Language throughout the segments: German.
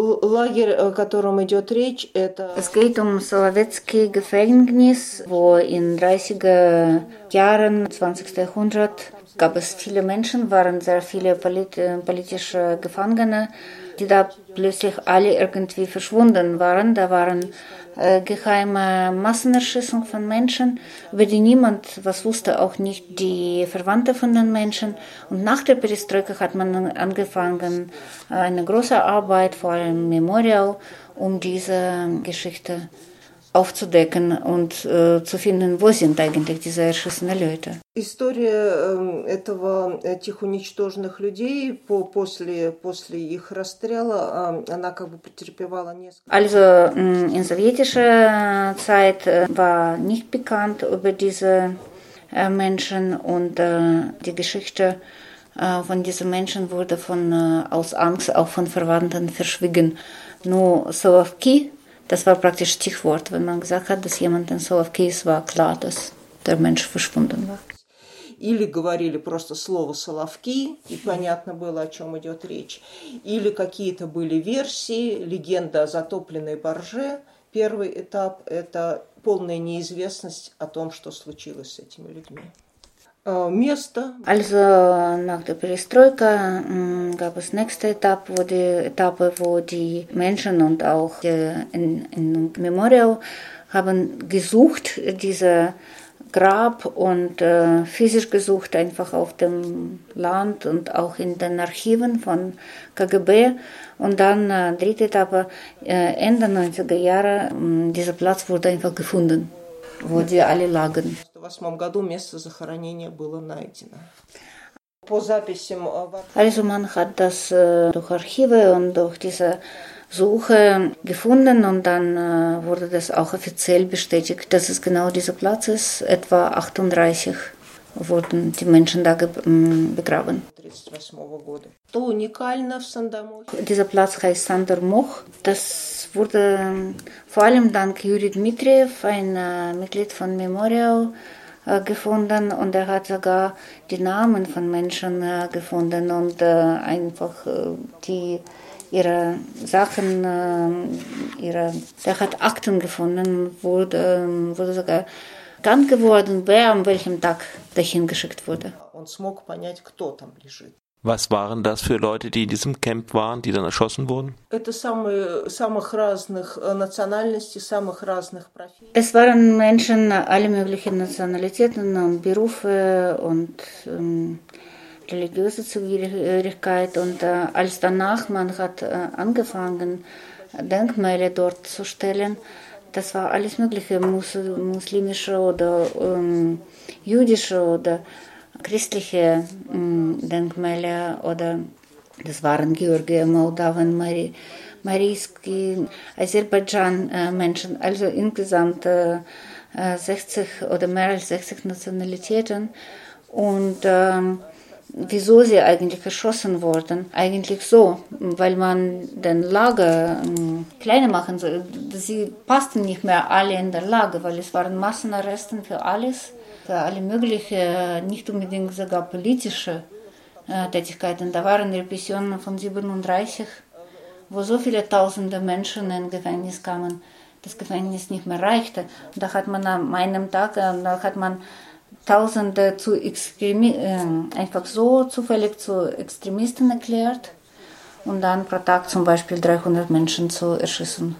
Лагерь, о котором идет речь, это... Es geht um Solowetsky Gefängnis, wo in 30er Jahren 20. Jahrhundert gab es viele Menschen, waren sehr viele polit politische Gefangene, die da plötzlich alle irgendwie verschwunden waren. Da waren äh, geheime Massenerschießung von Menschen, über die niemand was wusste, auch nicht die Verwandte von den Menschen. Und nach der Perestroika hat man angefangen, eine große Arbeit, vor allem Memorial, um diese Geschichte aufzudecken und äh, zu finden, wo sind eigentlich diese erschossenen Leute. История этого, этих уничтоженных людей по, после, после их расстрела, она как бы претерпевала несколько... Also in sowjetischer Zeit war nicht bekannt über diese Menschen und die Geschichte von diesen Menschen wurde von, aus Angst auch von Verwandten verschwiegen. Nur Das war praktisch Stichwort. Wenn man gesagt hat, dass jemand in Solowki ist, war klar, dass der Mensch verschwunden war. Или говорили просто слово «соловки», и понятно было, о чем идет речь. Или какие-то были версии, легенда о затопленной барже. Первый этап – это полная неизвестность о том, что случилось с этими людьми. Э, also äh, nach der Perestroika gab es nächste Etappe, wo die, Etappe, wo die Menschen und auch die, in, in Memorial haben gesucht, diese Grab und äh, physisch gesucht, einfach auf dem Land und auch in den Archiven von KGB. Und dann, äh, dritte Etappe, äh, Ende 90er Jahre, hm, dieser Platz wurde einfach gefunden. Wo die alle lagen. Also man hat das äh, durch Archive und durch diese Suche gefunden und dann äh, wurde das auch offiziell bestätigt, dass es genau dieser Platz ist. Etwa 38 wurden die Menschen da begraben. Dieser Platz heißt Sandarmoch. Das wurde vor allem dank Juri Dmitriev, ein äh, Mitglied von Memorial, äh, gefunden und er hat sogar die Namen von Menschen äh, gefunden und einfach die ihre Sachen, äh, ihre, der hat Akten gefunden, wurde, wurde sogar bekannt geworden, wer an welchem Tag dahin geschickt wurde. Was waren das für Leute, die in diesem Camp waren, die dann erschossen wurden? Э, es waren Menschen aller möglichen Nationalitäten und Berufe und ähm, religiöse Zugehörigkeit und äh, als danach man hat äh, angefangen, Denkmäler dort zu stellen, das war alles mögliche, mus muslimische oder ähm, jüdische oder christliche ähm, Denkmäler oder das waren Georgie, Moldawen, Mari, Marijski, Aserbaidschan-Menschen, äh, also insgesamt 60 äh, oder mehr als 60 Nationalitäten. Und ähm, wieso sie eigentlich erschossen wurden. Eigentlich so, weil man den Lager ähm, kleiner machen soll. Sie passten nicht mehr alle in der Lage, weil es waren Massenarresten für alles, für alle möglichen, nicht unbedingt sogar politische äh, Tätigkeiten. Da waren Repressionen von 37, wo so viele tausende Menschen in Gefängnis kamen, das Gefängnis nicht mehr reichte. Da hat man an einem Tag, äh, da hat man Tausende zu Extremi äh, einfach so zufällig zu Extremisten erklärt und dann pro Tag zum Beispiel 300 Menschen zu erschießen.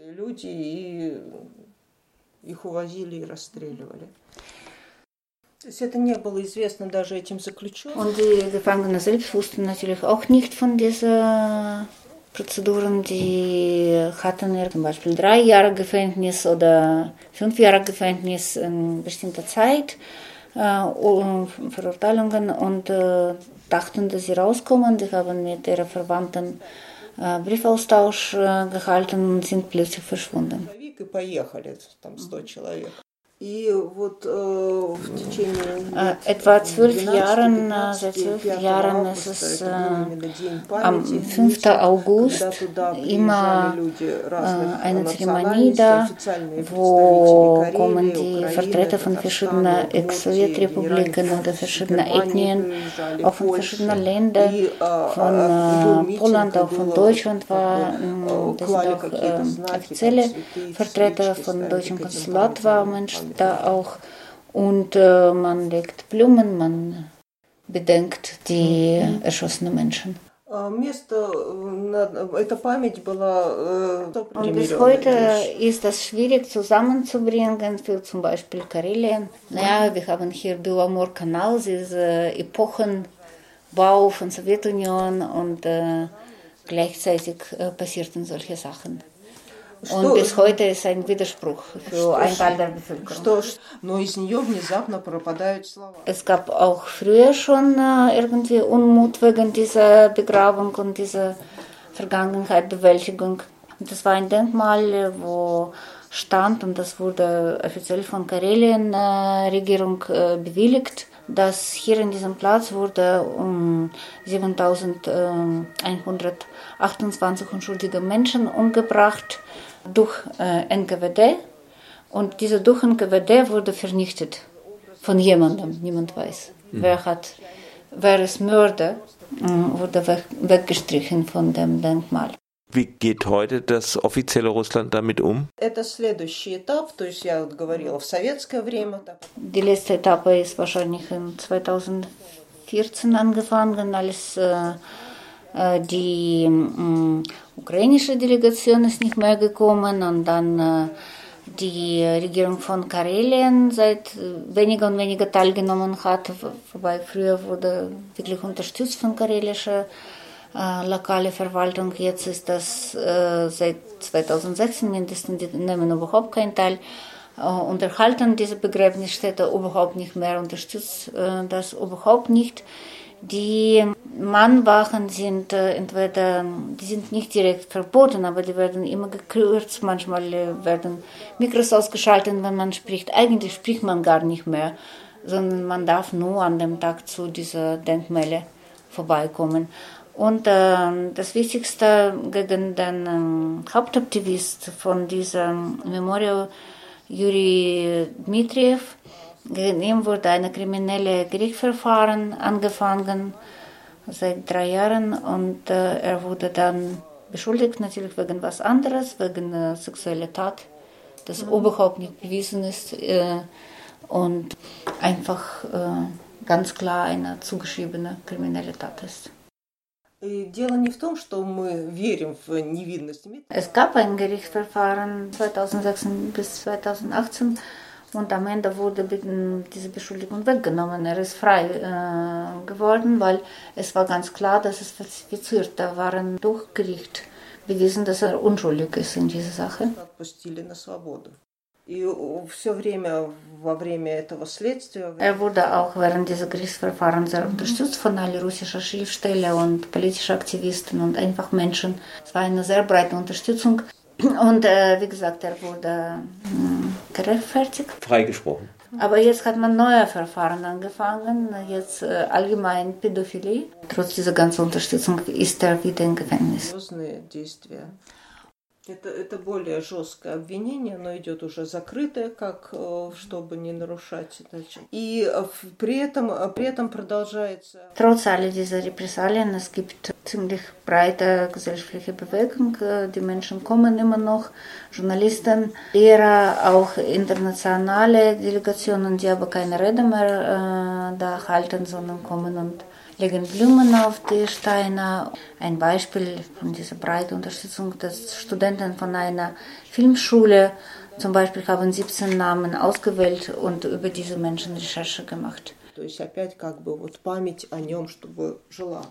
Und die Gefangenen selbst wussten natürlich auch nicht von diesen Prozeduren. Die hatten zum Beispiel drei Jahre Gefängnis oder fünf Jahre Gefängnis in bestimmter Zeit. Äh, Verurteilungen und äh, dachten, dass sie rauskommen. Die haben mit ihren Verwandten äh, Briefaustausch gehalten und sind plötzlich verschwunden. Etwa zwölf Jahren, seit zwölf Jahren ist es äh, am 5. August immer äh, eine Zeremonie da, wo kommen die Vertreter von verschiedenen Ex-Sowjetrepubliken oder verschiedenen Ethnien, auch von verschiedenen Ländern, von äh, Polen, auch von Deutschland war, das sind auch offizielle Vertreter von deutschen Konsulat war Menschen da auch. Und äh, man legt Blumen, man bedenkt die mhm. erschossenen Menschen. Und bis heute ist das schwierig zusammenzubringen für zum Beispiel Karelien. Naja, mhm. wir haben hier Belamor-Kanal, diese äh, Epochenbau von Sowjetunion und äh, gleichzeitig äh, passierten solche Sachen. Und bis heute ist ein Widerspruch für einen Teil der Bevölkerung. Es gab auch früher schon äh, irgendwie Unmut wegen dieser Begrabung und dieser Vergangenheitbewältigung. Das war ein Denkmal, äh, wo stand und das wurde offiziell von Karelien äh, Regierung bewilligt dass hier in diesem Platz wurde um 7128 ähm, unschuldige Menschen umgebracht durch äh, NKWD und diese durch NKWD wurde vernichtet von jemandem, niemand weiß. Mhm. Wer, hat, wer es Mörder, äh, wurde weg, weggestrichen von dem Denkmal. Wie geht heute das offizielle Russland damit um? Die letzte Etappe ist wahrscheinlich in 2014 angefangen, als äh, die ukrainische Delegation ist nicht mehr gekommen und dann die Regierung von Karelien seit weniger und weniger teilgenommen hat, wobei früher wurde wirklich unterstützt von karelischer äh, lokale Verwaltung. Jetzt ist das äh, seit 2016 mindestens, die nehmen überhaupt keinen Teil, äh, unterhalten diese Begräbnisstätte überhaupt nicht mehr, unterstützt das überhaupt nicht. Die Mannwachen sind äh, entweder, die sind nicht direkt verboten, aber die werden immer gekürzt. Manchmal äh, werden Mikros ausgeschaltet, wenn man spricht. Eigentlich spricht man gar nicht mehr, sondern man darf nur an dem Tag zu dieser Denkmäler vorbeikommen. Und ähm, das Wichtigste gegen den ähm, Hauptaktivist von diesem Memorial, Juri Dmitriev, gegen ihn wurde ein kriminelles Gerichtsverfahren angefangen seit drei Jahren und äh, eh, er wurde dann beschuldigt natürlich wegen was anderes, wegen eh, äh, sexueller Tat, das mhm. überhaupt nicht bewiesen ist äh, eh, und einfach ganz klar eine zugeschriebene kriminelle Tat ist. Es gab ein Gerichtsverfahren 2016 bis 2018 und am Ende wurde diese Beschuldigung weggenommen. Er ist frei äh, geworden, weil es war ganz klar, dass es falsifiziert. Da waren durch Gericht bewiesen, dass er unschuldig ist in dieser Sache. Er wurde auch während dieses Gerichtsverfahrens sehr unterstützt von allen russischen Schriftstellern und politischen Aktivisten und einfach Menschen. Es war eine sehr breite Unterstützung. Und äh, wie gesagt, er wurde mh, gerechtfertigt. Freigesprochen. Aber jetzt hat man neue Verfahren angefangen, jetzt äh, allgemein Pädophilie. Trotz dieser ganzen Unterstützung ist er wieder im Gefängnis. Это, это более жесткое обвинение, оно идет уже закрытое, как э, чтобы не нарушать дальше. И э, при этом, э, при этом продолжается Trotz all dieser Repressalien, es gibt ziemlich breite gesellschaftliche Bewegung. äh, Die Menschen kommen immer noch, Journalisten, Lehrer, auch internationale Delegationen, die aber keine Rede mehr äh, da halten, sondern kommen und legen Blumen auf die Steine. Ein Beispiel von dieser breiten Unterstützung, dass Studenten von einer Filmschule zum Beispiel haben 17 Namen ausgewählt und über diese Menschen Recherche gemacht. То есть опять как бы вот память о нем, чтобы жила.